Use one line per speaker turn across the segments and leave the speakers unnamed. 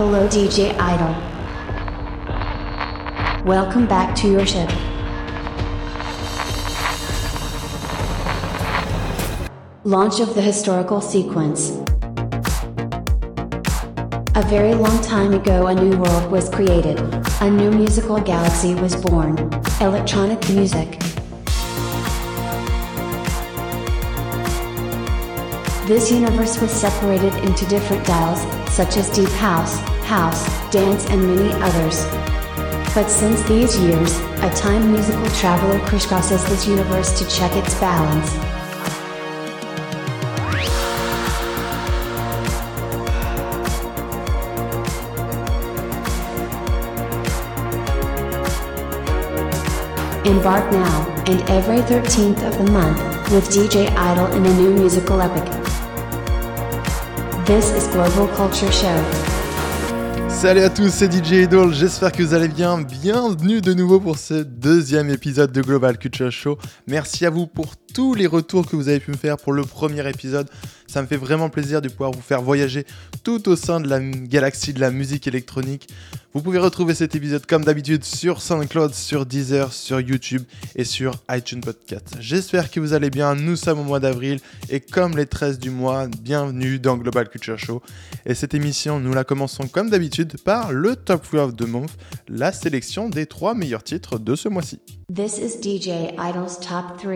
Hello DJ Idol. Welcome back to your ship. Launch of the historical sequence. A very long time ago, a new world was created. A new musical galaxy was born. Electronic music. This universe was separated into different dials, such as deep house, house, dance, and many others. But since these years, a time musical traveler crisscrosses this universe to check its balance. Embark now, and every 13th of the month, with DJ Idol in a new musical epic. This is Global Culture Show.
Salut à tous, c'est DJ Idol, j'espère que vous allez bien. Bienvenue de nouveau pour ce deuxième épisode de Global Culture Show. Merci à vous pour tous les retours que vous avez pu me faire pour le premier épisode. Ça me fait vraiment plaisir de pouvoir vous faire voyager tout au sein de la galaxie de la musique électronique. Vous pouvez retrouver cet épisode comme d'habitude sur SoundCloud, sur Deezer, sur YouTube et sur iTunes Podcast. J'espère que vous allez bien. Nous sommes au mois d'avril et comme les 13 du mois, bienvenue dans Global Culture Show. Et cette émission, nous la commençons comme d'habitude par le Top 3 of the Month, la sélection des trois meilleurs titres de ce mois-ci.
This is DJ Idol's Top 3.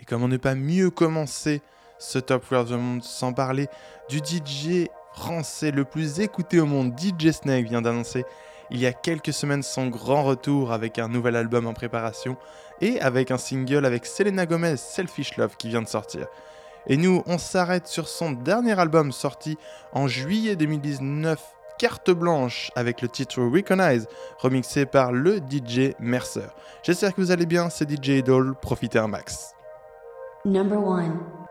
Et comme on n'est pas mieux commencer ce Top 3 of the Month sans parler du DJ français le plus écouté au monde, DJ Snake, vient d'annoncer il y a quelques semaines son grand retour avec un nouvel album en préparation et avec un single avec Selena Gomez, Selfish Love, qui vient de sortir. Et nous, on s'arrête sur son dernier album sorti en juillet 2019, Carte Blanche, avec le titre Recognize, remixé par le DJ Mercer. J'espère que vous allez bien, c'est DJ Idol, profitez un max.
Number 1.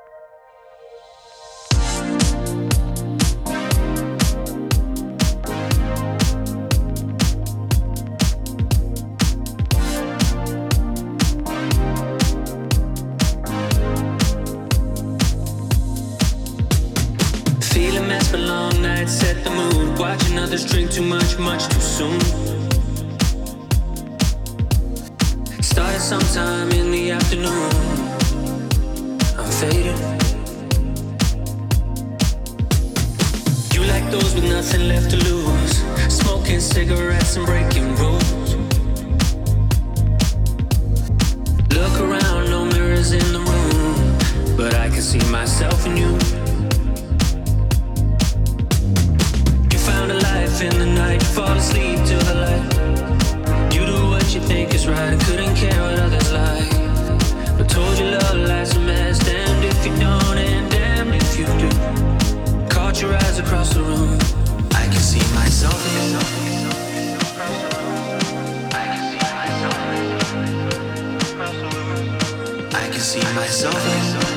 break see myself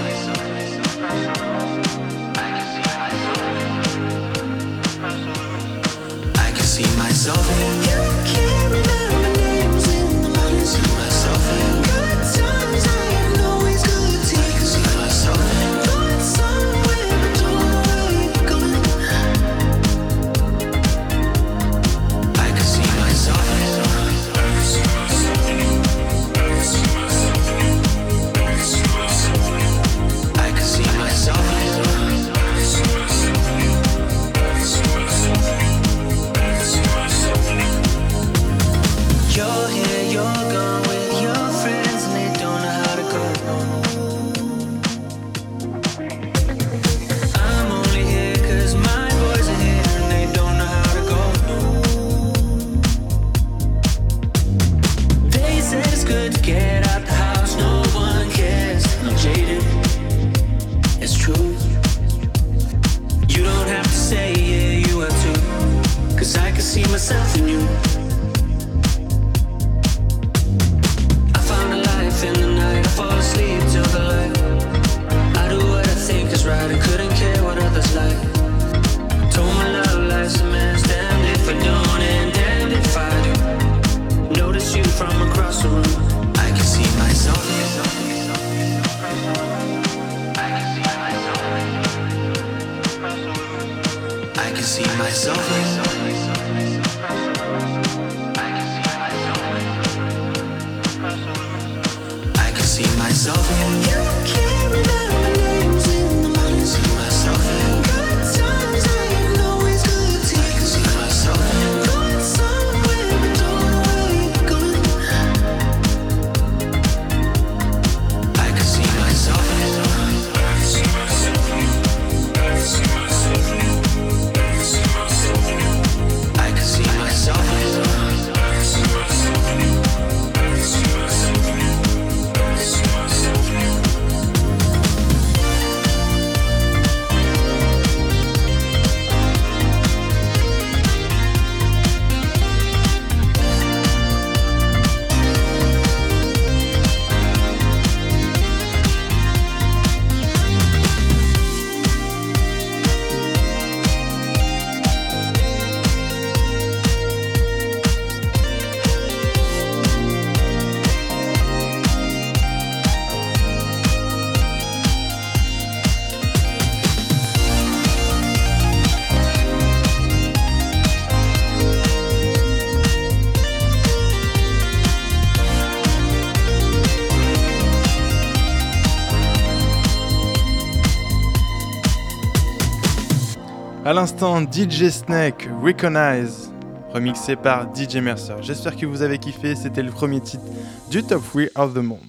l'instant DJ Snake Recognize, remixé par DJ Mercer. J'espère que vous avez kiffé, c'était le premier titre du Top 3 of the Month.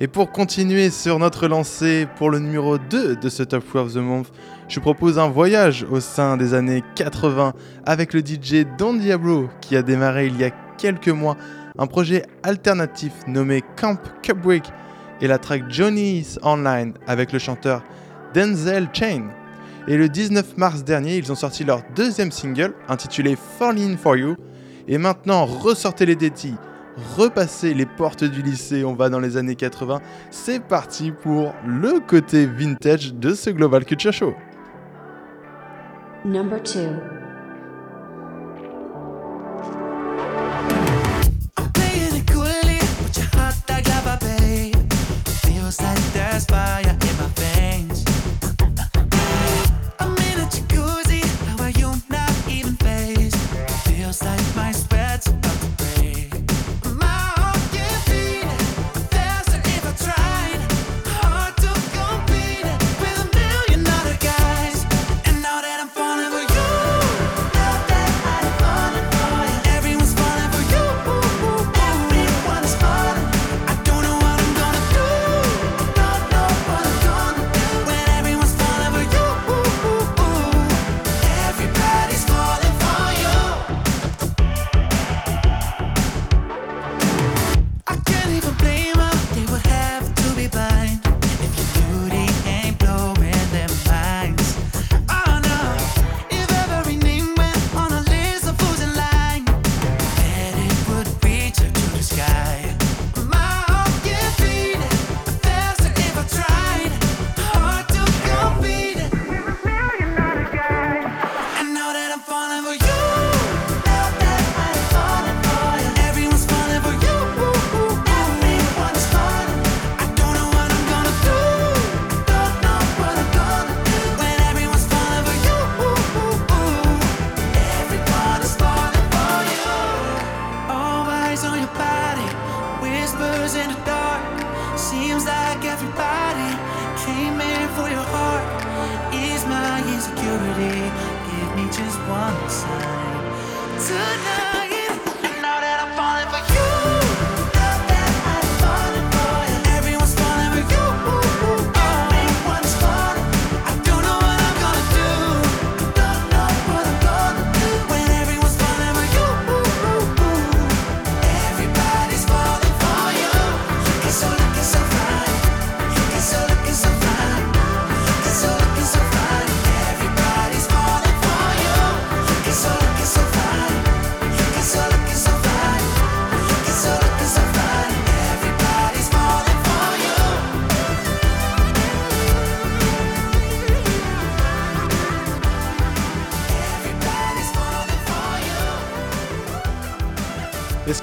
Et pour continuer sur notre lancée pour le numéro 2 de ce Top 3 of the Month, je vous propose un voyage au sein des années 80 avec le DJ Don Diablo qui a démarré il y a quelques mois un projet alternatif nommé Camp Cupbrick et la track Johnny's Online avec le chanteur Denzel Chain. Et le 19 mars dernier, ils ont sorti leur deuxième single intitulé Falling In For You. Et maintenant, ressortez les détis, repassez les portes du lycée, on va dans les années 80. C'est parti pour le côté vintage de ce Global Culture Show.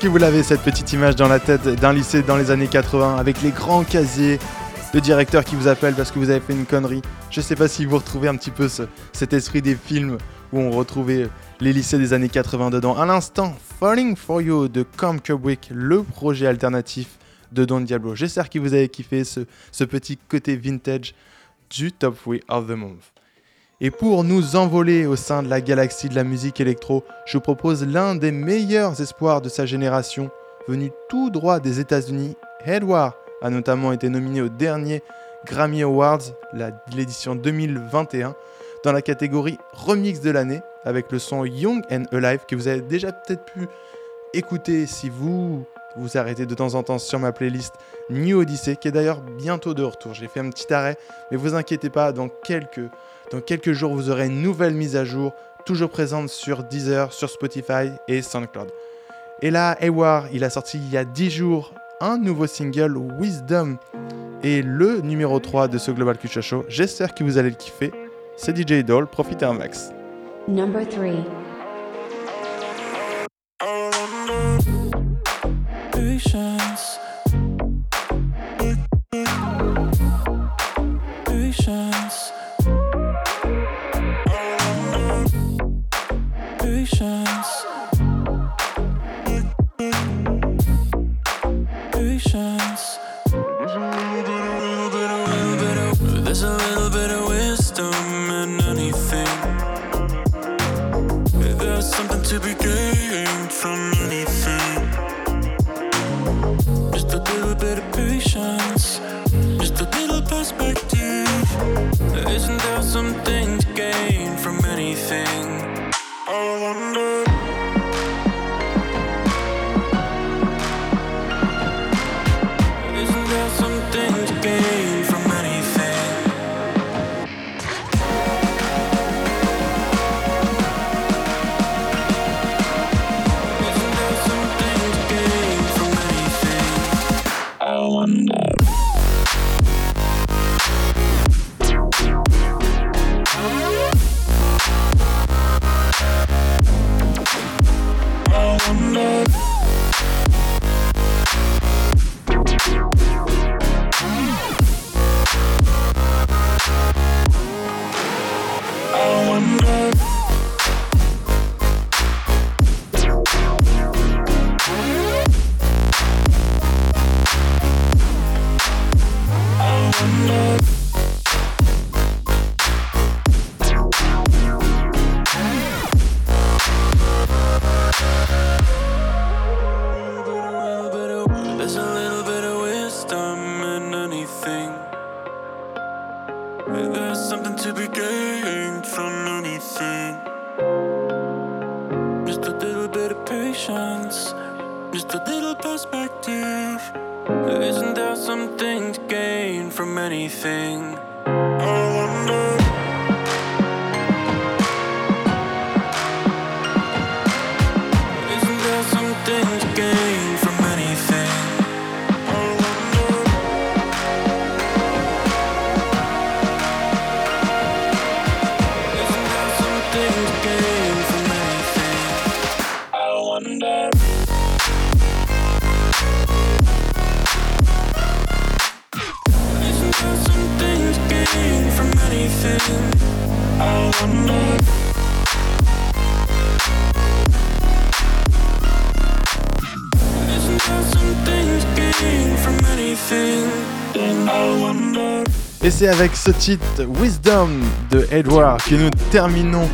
que vous l'avez, cette petite image dans la tête d'un lycée dans les années 80, avec les grands casiers,
le directeur qui vous appelle parce que vous avez fait une connerie. Je sais pas si vous retrouvez un petit peu cet esprit des films où on retrouvait les lycées des années 80 dedans. À l'instant, Falling for You de Com Kubrick, le projet alternatif de Don Diablo. J'espère que vous avez kiffé ce, ce petit côté vintage du Top Way of the Month. Et pour nous envoler au sein de la galaxie de la musique électro, je propose l'un des meilleurs espoirs de sa génération, venu tout droit des États-Unis. Edward a notamment été nominé au dernier Grammy Awards, l'édition 2021, dans la catégorie Remix de l'année, avec le son Young and Alive que vous avez déjà peut-être pu écouter si vous vous arrêtez de temps en temps sur ma playlist New Odyssey, qui est d'ailleurs bientôt de retour. J'ai fait un petit arrêt, mais vous inquiétez pas, dans quelques, dans quelques jours, vous aurez une nouvelle mise à jour, toujours présente sur Deezer, sur Spotify et SoundCloud. Et là, Hayward, il a sorti il y a 10 jours un nouveau single, Wisdom, et le numéro 3 de ce Global Culture Show. J'espère que vous allez le kiffer. C'est DJ Doll, profitez un max.
Number 3.
C'est avec ce titre Wisdom de Edward que nous terminons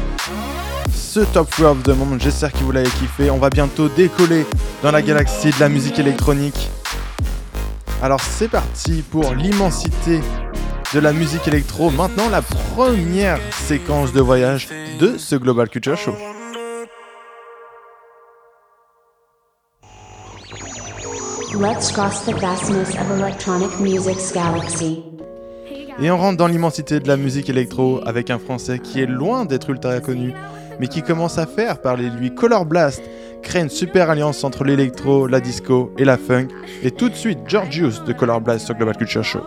ce Top 3 of the Moment. J'espère que vous l'avez kiffé. On va bientôt décoller dans la galaxie de la musique électronique. Alors c'est parti pour l'immensité de la musique électro. Maintenant la première séquence de voyage de ce Global Culture Show.
Let's cross the vastness of electronic music's galaxy.
Et on rentre dans l'immensité de la musique électro avec un français qui est loin d'être ultra connu, mais qui commence à faire parler de lui. Color Blast crée une super alliance entre l'électro, la disco et la funk. Et tout de suite, Georgius de Color Blast sur Global Culture Show.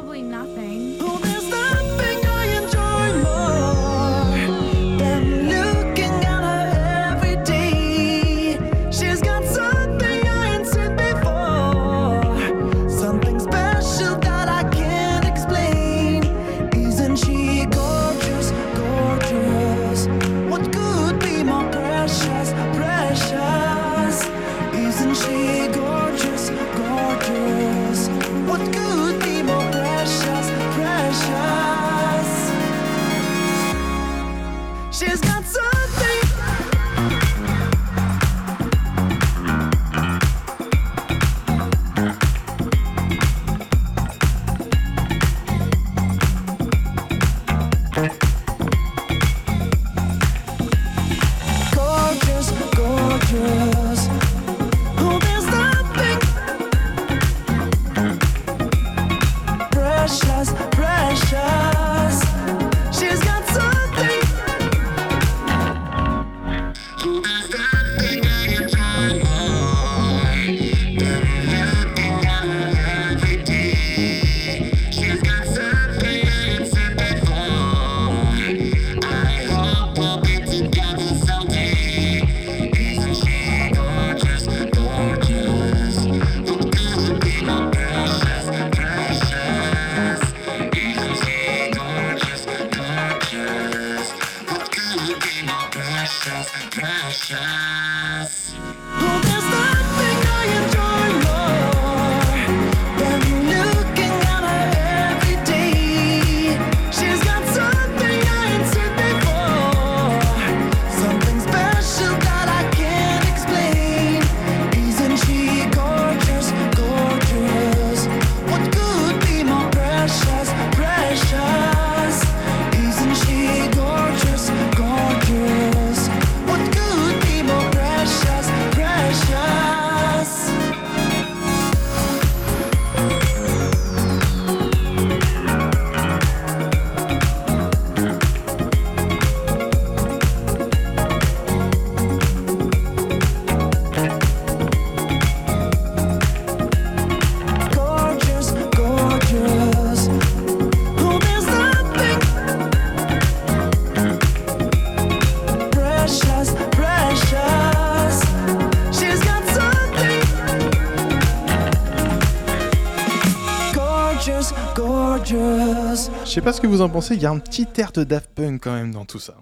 Pas ce que vous en pensez, il y a un petit air de Daft Punk quand même dans tout ça.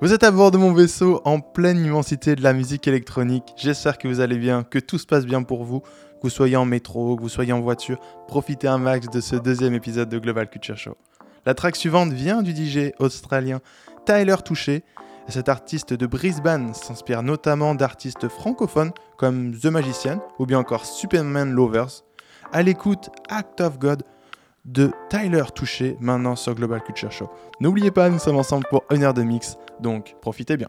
Vous êtes à bord de mon vaisseau en pleine immensité de la musique électronique. J'espère que vous allez bien, que tout se passe bien pour vous, que vous soyez en métro, que vous soyez en voiture. Profitez un max de ce deuxième épisode de Global Culture Show. La track suivante vient du DJ australien Tyler Touché. Et cet artiste de Brisbane s'inspire notamment d'artistes francophones comme The Magician ou bien encore Superman Lovers. À l'écoute Act of God de Tyler Touché maintenant sur Global Culture Show. N'oubliez pas, nous sommes ensemble pour une heure de mix, donc profitez bien.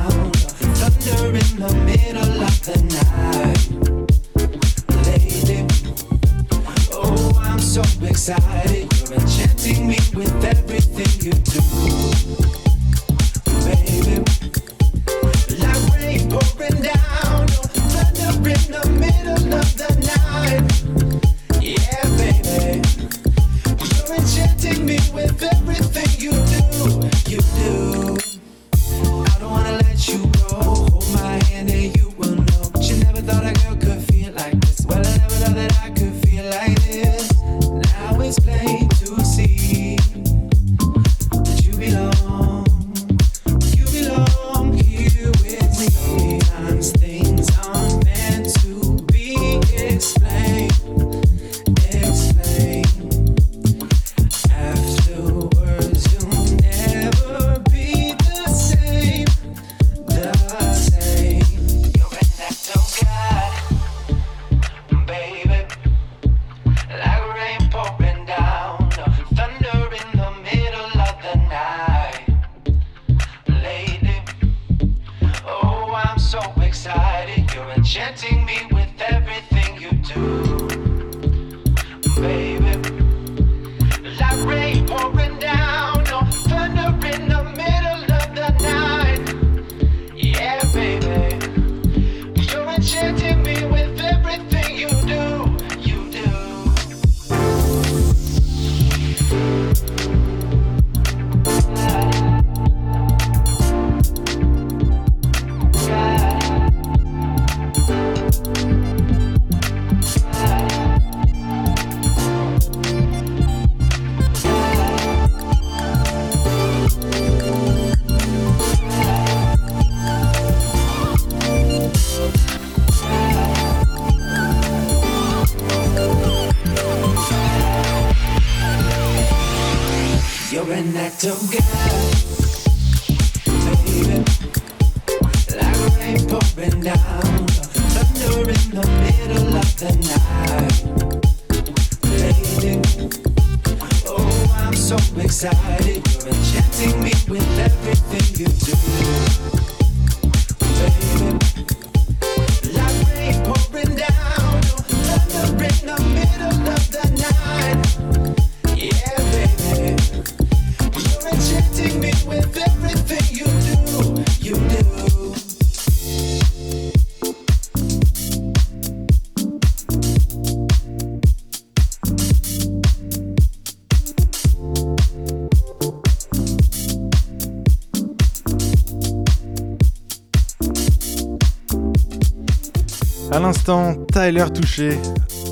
Tyler Touché,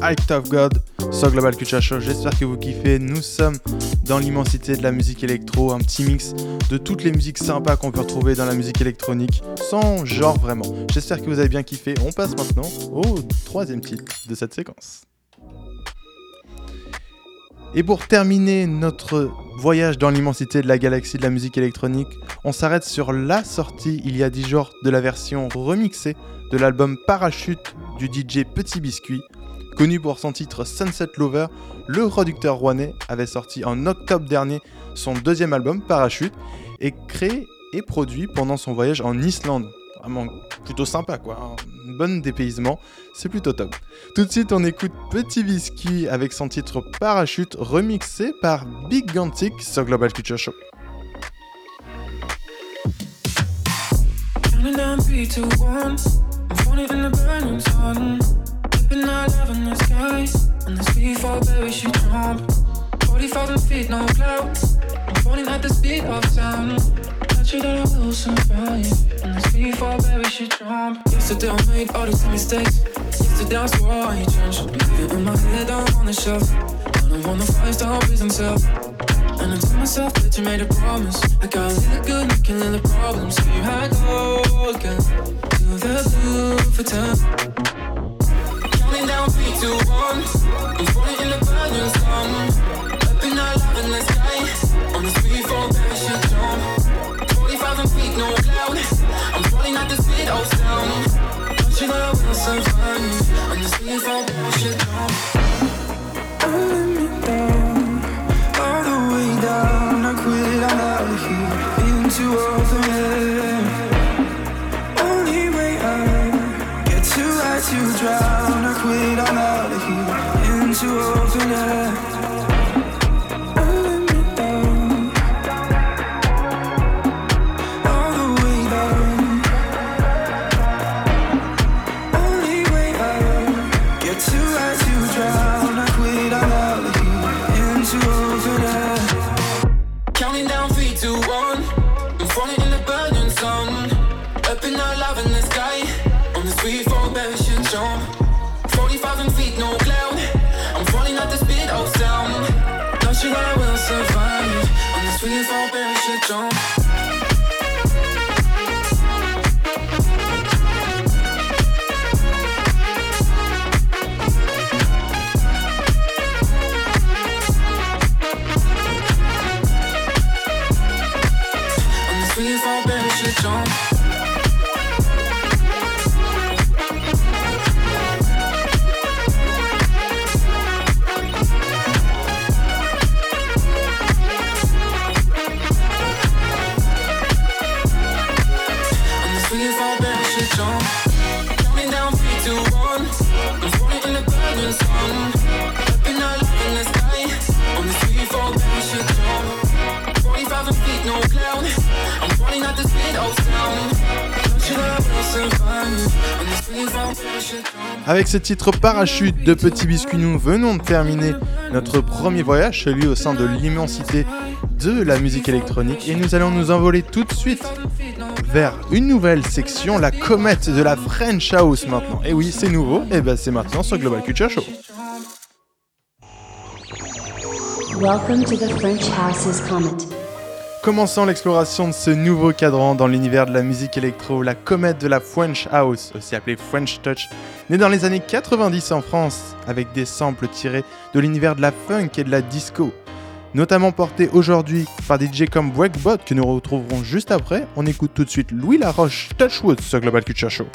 Act of God, sur Global Culture Show. J'espère que vous kiffez. Nous sommes dans l'immensité de la musique électro, un petit mix de toutes les musiques sympas qu'on peut retrouver dans la musique électronique, sans genre vraiment. J'espère que vous avez bien kiffé. On passe maintenant au troisième titre de cette séquence. Et pour terminer notre voyage dans l'immensité de la galaxie de la musique électronique, on s'arrête sur la sortie il y a 10 jours de la version remixée de l'album Parachute du DJ Petit Biscuit. Connu pour son titre Sunset Lover, le producteur rouennais avait sorti en octobre dernier son deuxième album Parachute et créé et produit pendant son voyage en Islande. Vraiment plutôt sympa quoi, un bon dépaysement, c'est plutôt top. Tout de suite on écoute Petit Biscuit avec son titre Parachute remixé par Big Gantic sur Global Culture Show.
I'm in the burning sun. Flipping our love in the sky. On the speed for parachute jump. 40,000 feet, no clouds. I'm falling at the speed of sound. Not sure that I will survive. On the speed for parachute jump. Yesterday I made all these mistakes. Yesterday I swore I changed. Leave it in my head down on the shelf. Don't wanna fight, stop prison cell. And I told myself that you made a promise. I got a little good, you can live the problems. So you had go again. To the blue for ten. Counting down three, two, one. I'm falling in the burning um. sun. Up in our love in the sky. On the speed for parachute jump. 40,000 feet, no cloud. I'm falling at the speed of sound. Don't you know I will survive? On the speed for parachute jump. To I to drown. I quit, I'm out of here, into open air.
Avec ce titre Parachute de Petit Biscuit, nous venons de terminer notre premier voyage, celui au sein de l'immensité de la musique électronique, et nous allons nous envoler tout de suite vers une nouvelle section, la comète de la French House maintenant. Et oui, c'est nouveau, et ben c'est maintenant sur Global Culture Show.
Welcome to the French House's Comet.
Commençons l'exploration de ce nouveau cadran dans l'univers de la musique électro, la comète de la French House, aussi appelée French Touch, née dans les années 90 en France, avec des samples tirés de l'univers de la funk et de la disco. notamment porté aujourd'hui par DJ comme Breakbot que nous retrouverons juste après. On écoute tout de suite Louis Laroche, Touchwood sur Global Culture Show.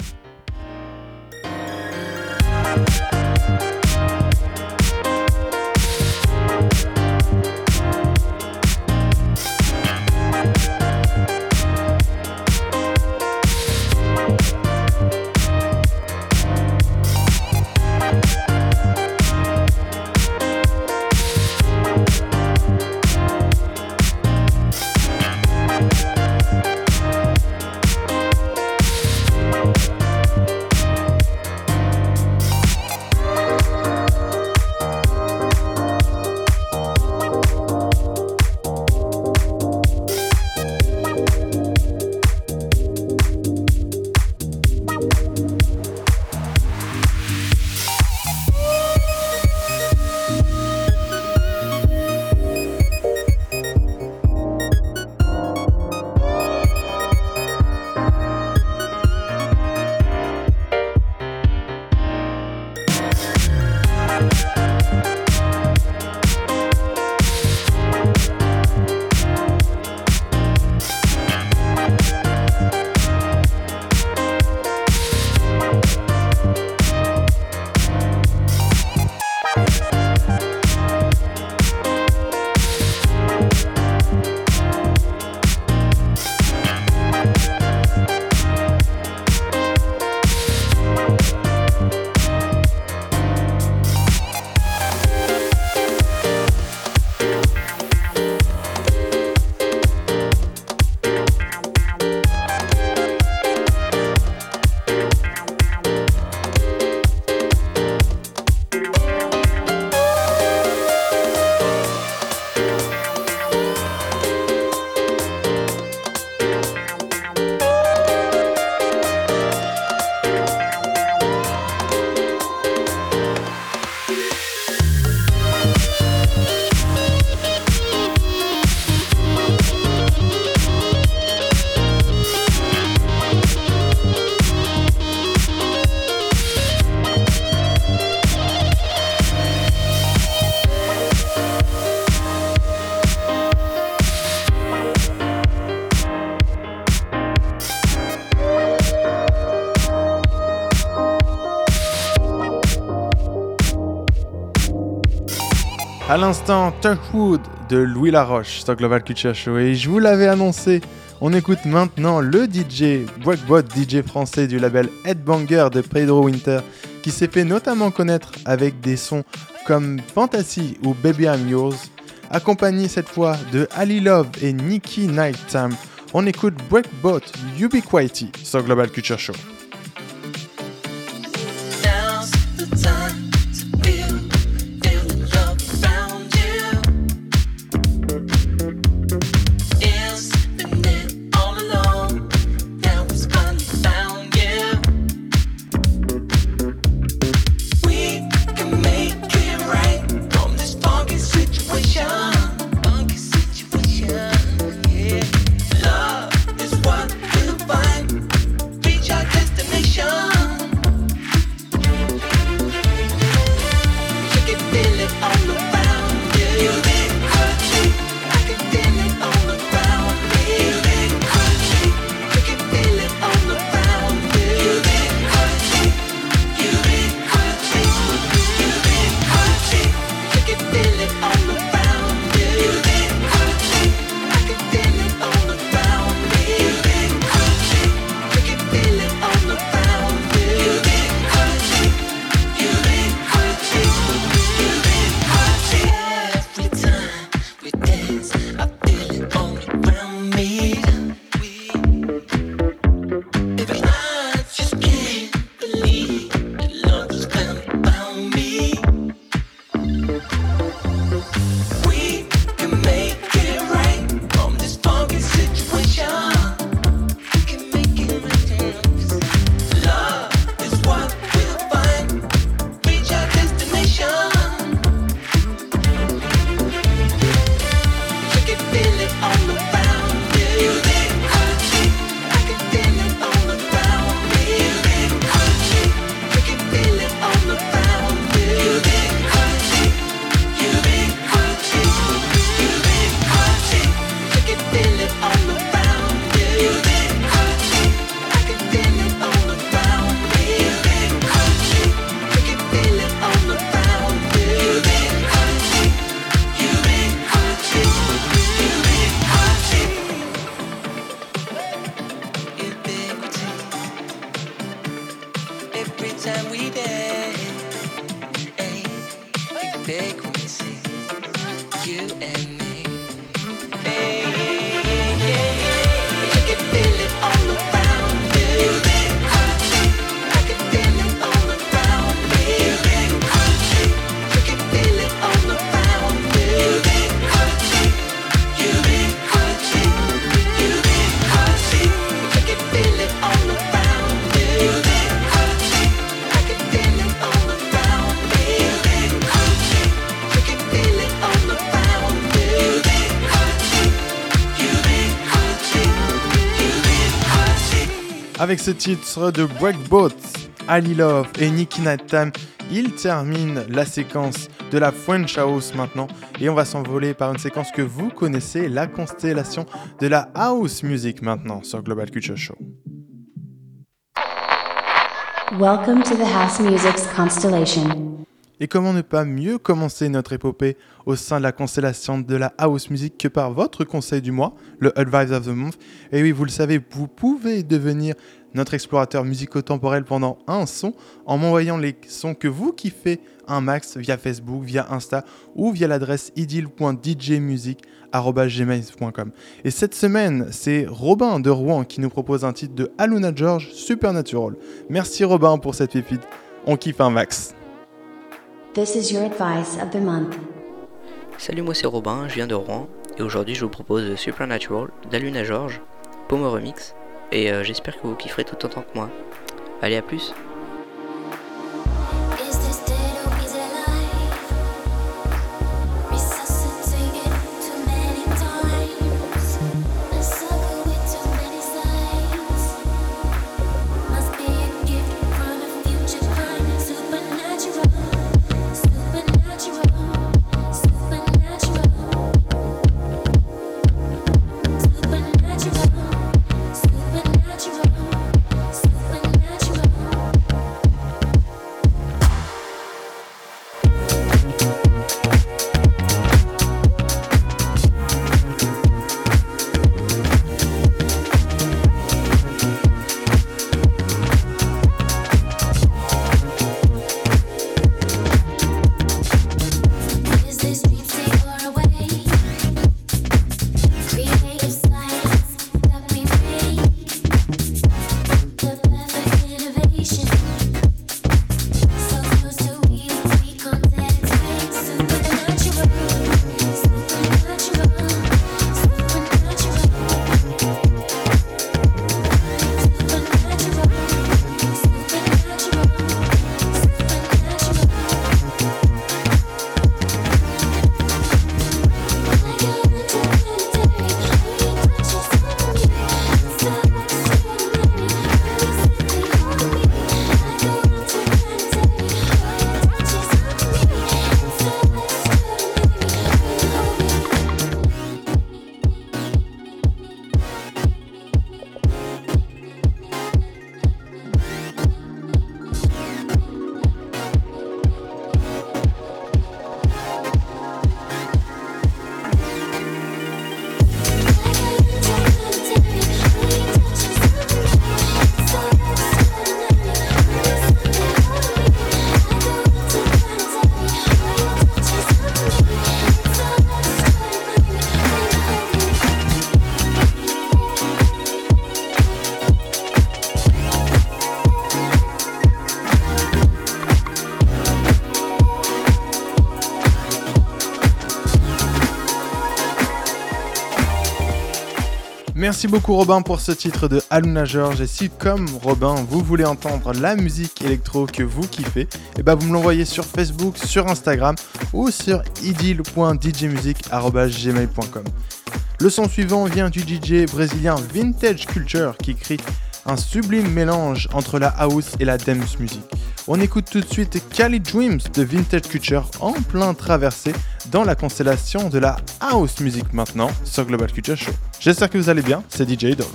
À l'instant, Tuckwood de Louis Laroche sur Global Culture Show. Et je vous l'avais annoncé, on écoute maintenant le DJ, Breakbot DJ français du label Headbanger de Pedro Winter, qui s'est fait notamment connaître avec des sons comme Fantasy ou Baby I'm Yours, accompagné cette fois de Ali Love et Nikki Nighttime. On écoute Breakbot Ubiquity sur Global Culture Show. Ce titre de Breakboat, Ali Love et Nicky Nighttime, il termine la séquence de la French House maintenant et on va s'envoler par une séquence que vous connaissez, la constellation de la House Music maintenant sur Global Culture Show.
Welcome to the House Music's constellation.
Et comment ne pas mieux commencer notre épopée au sein de la constellation de la house music que par votre conseil du mois, le Advice of the Month? Et oui, vous le savez, vous pouvez devenir notre explorateur musico-temporel pendant un son en m'envoyant les sons que vous kiffez un max via Facebook, via Insta ou via l'adresse idyl.djmusic.gmail.com. Et cette semaine, c'est Robin de Rouen qui nous propose un titre de Aluna George, Supernatural. Merci Robin pour cette pépite. On kiffe un max.
This is your advice of the month.
Salut, moi c'est Robin, je viens de Rouen et aujourd'hui je vous propose Supernatural d'Aluna George, Pomo Remix et euh, j'espère que vous kifferez tout autant que moi. Allez, à plus!
Merci beaucoup Robin pour ce titre de Aluna George et si comme Robin vous voulez entendre la musique électro que vous kiffez, et ben vous me l'envoyez sur Facebook, sur Instagram ou sur idyl.djmusic@gmail.com. Le son suivant vient du DJ brésilien Vintage Culture qui crée un sublime mélange entre la house et la dance music. On écoute tout de suite Cali Dreams de Vintage Culture en plein traversé dans la constellation de la house music maintenant sur Global Culture Show. J'espère que vous allez bien, c'est DJ Idol.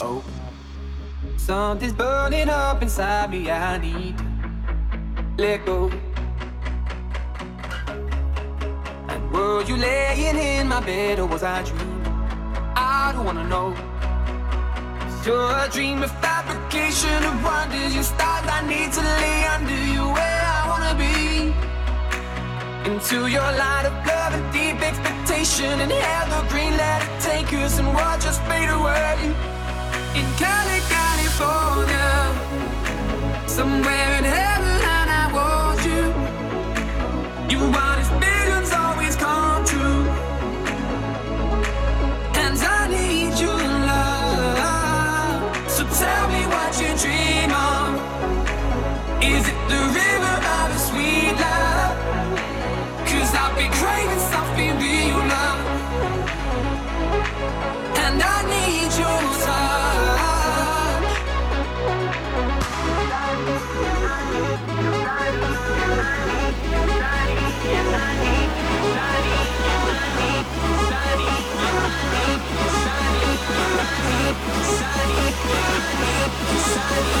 Oh, something's burning up inside me. I need to let go. And were you laying in my bed or was I dreaming? I don't wanna know. You're a dream of fabrication of wonders. You stars I need to lay under you where I wanna be. Into your light of love and deep expectation and evergreen, let it take us and watch us fade away. In Cali, California, somewhere in heaven, I want you. You want visions Sorry.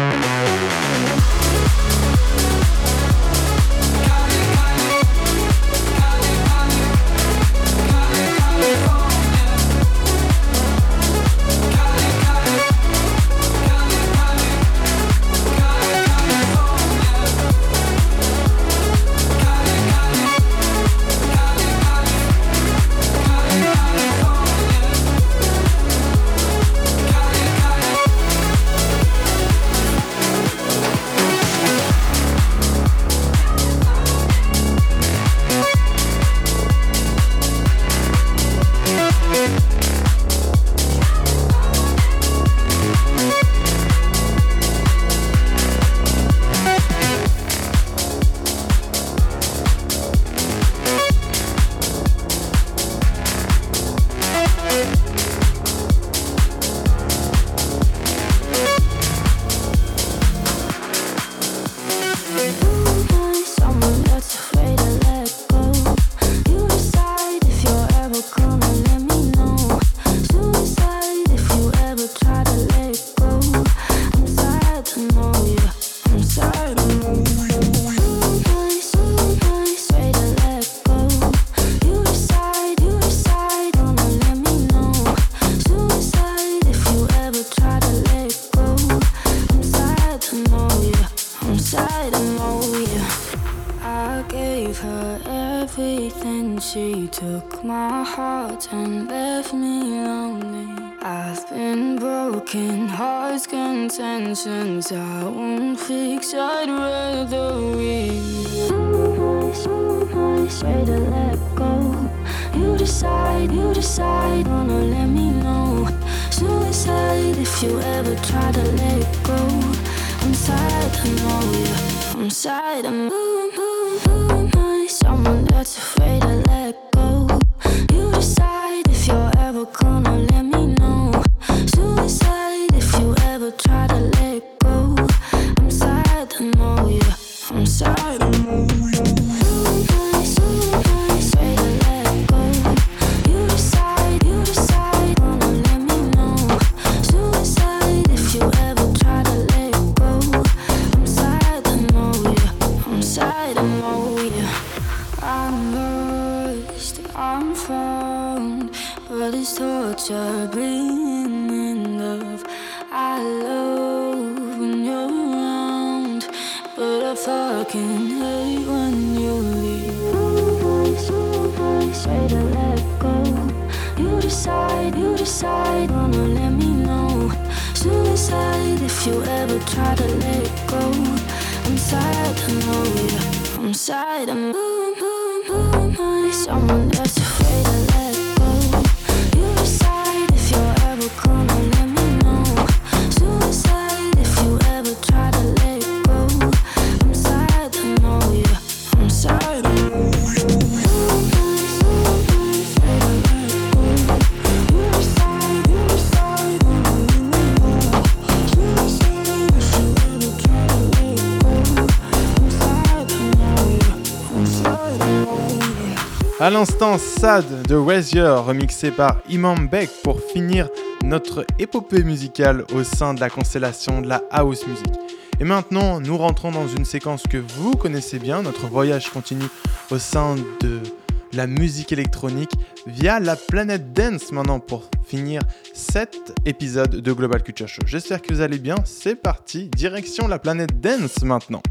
you
ever try to let it go. I'm sad to know you. I'm sad I'm moving, moving, moving. Someone
else. l'instant, Sad de Wazier, remixé par Imam Beck pour finir notre épopée musicale au sein de la constellation de la house music. Et maintenant, nous rentrons dans une séquence que vous connaissez bien, notre voyage continue au sein de
la musique électronique via la planète dance maintenant pour finir cet épisode de Global Culture Show. J'espère que vous allez bien, c'est parti, direction la planète dance maintenant.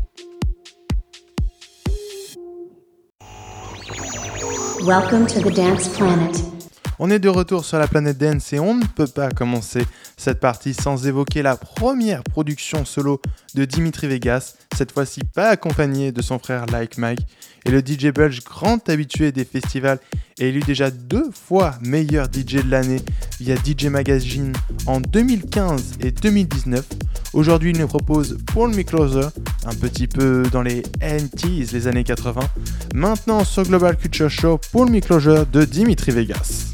Welcome to the Dance Planet.
On est de retour sur la planète Dance et on ne peut pas commencer cette partie sans évoquer la première production solo de Dimitri Vegas, cette fois-ci pas accompagné de son frère Like Mike. Et le DJ belge, grand habitué des festivals et élu déjà deux fois meilleur DJ de l'année via DJ Magazine en 2015 et 2019, aujourd'hui il nous propose Paul Me Closer, un petit peu dans les 90s, les années 80, maintenant sur Global Culture Show pour le mi-closure de Dimitri Vegas.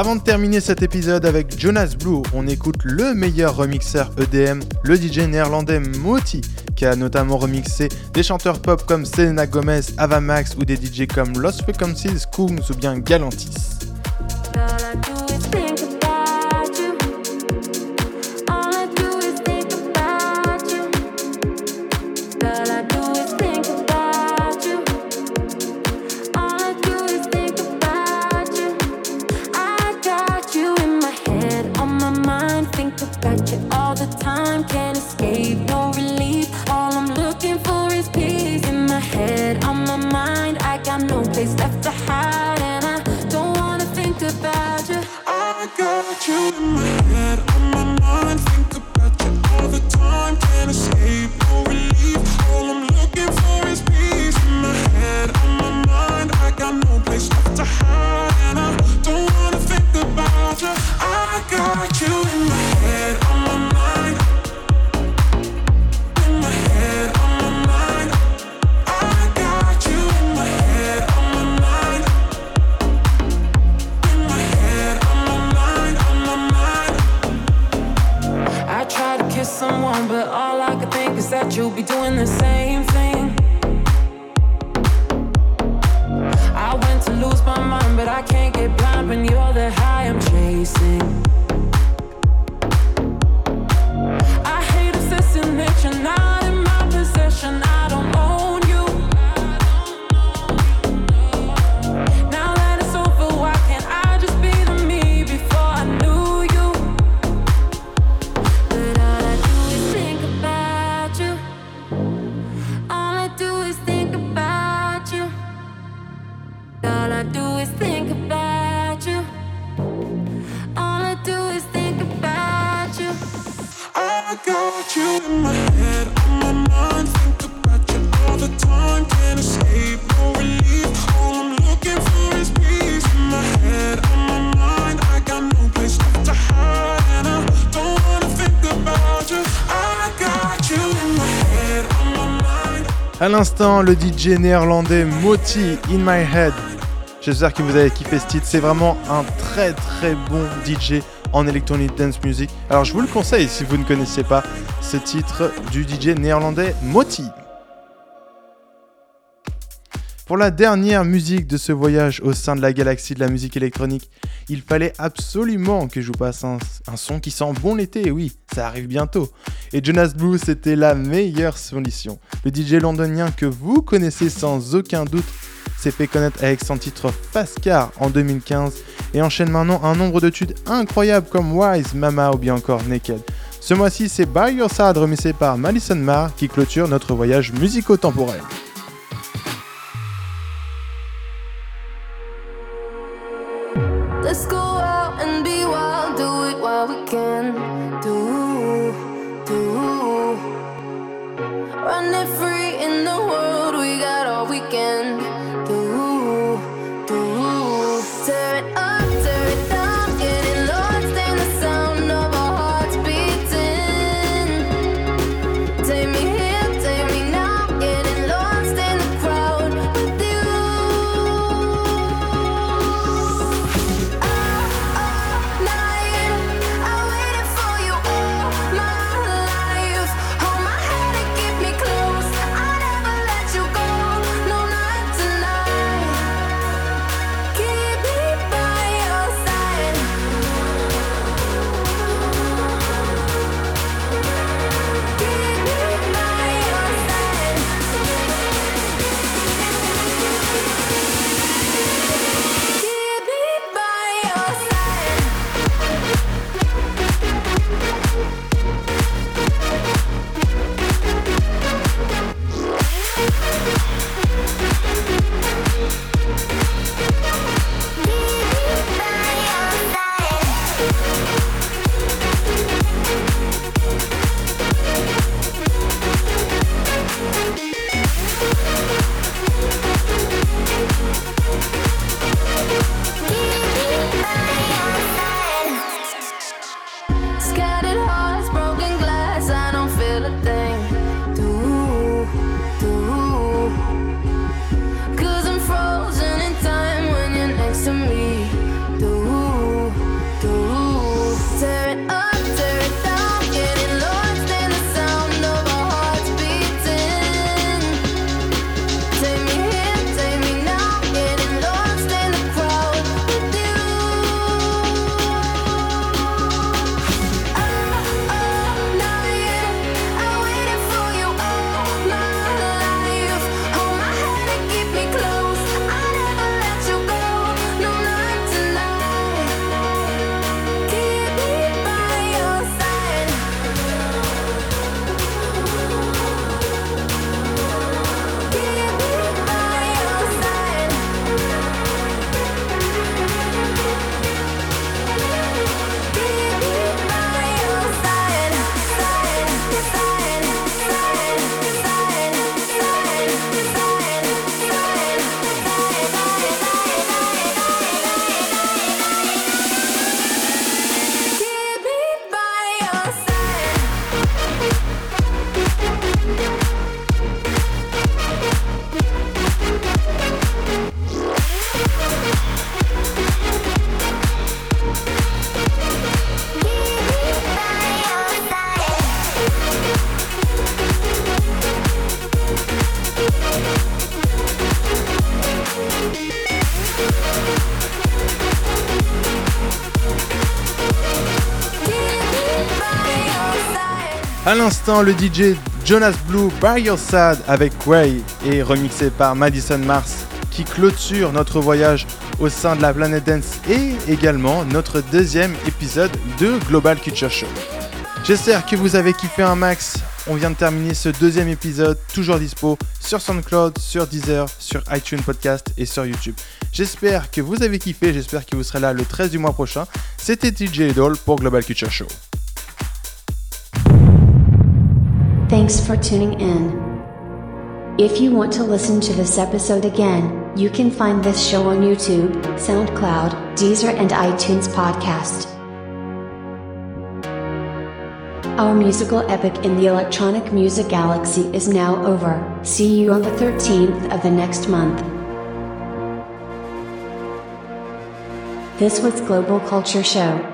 Avant de terminer cet épisode avec Jonas Blue, on écoute le meilleur remixeur EDM, le DJ néerlandais Moti, qui a notamment remixé des chanteurs pop comme Selena Gomez, Avamax ou des DJ comme Lost Frequencies, Kungs ou bien Galantis.
Le DJ néerlandais Moti In My Head. J'espère que vous avez kiffé ce titre. C'est vraiment un très très bon DJ en electronic dance music. Alors je vous le conseille si vous ne connaissez pas ce titre du DJ néerlandais Moti. Pour la dernière musique de ce voyage au sein de la galaxie de la musique électronique, il fallait absolument que je vous passe un, son qui sent bon l'été, oui, ça arrive bientôt. Et Jonas Blue, c'était la meilleure solution. Le DJ londonien que vous connaissez sans aucun doute s'est fait connaître avec son titre Fast Car en 2015 et enchaîne maintenant un nombre de tubes incroyables comme Wise, Mama ou bien encore Naked. Ce mois-ci, c'est By Your Side remixé par Madison Marr qui clôture notre voyage musico-temporel.
Got
le DJ Jonas Blue By Your Side avec Way et remixé par Madison Mars qui clôture notre voyage au sein de la Planet Dance et également notre deuxième épisode de Global Culture Show. J'espère que vous avez kiffé un max. On vient de terminer ce deuxième épisode, toujours dispo sur SoundCloud, sur Deezer, sur iTunes Podcast et sur YouTube. J'espère que vous avez kiffé, j'espère que vous serez là le 13 du mois prochain. C'était DJ Idol pour Global Culture Show.
Thanks for tuning in. If you want to listen to this episode again, you can find this show on YouTube, SoundCloud, Deezer, and iTunes Podcast. Our musical epic in the electronic music galaxy is now over. See you on the 13th of the next month. This was Global Culture Show.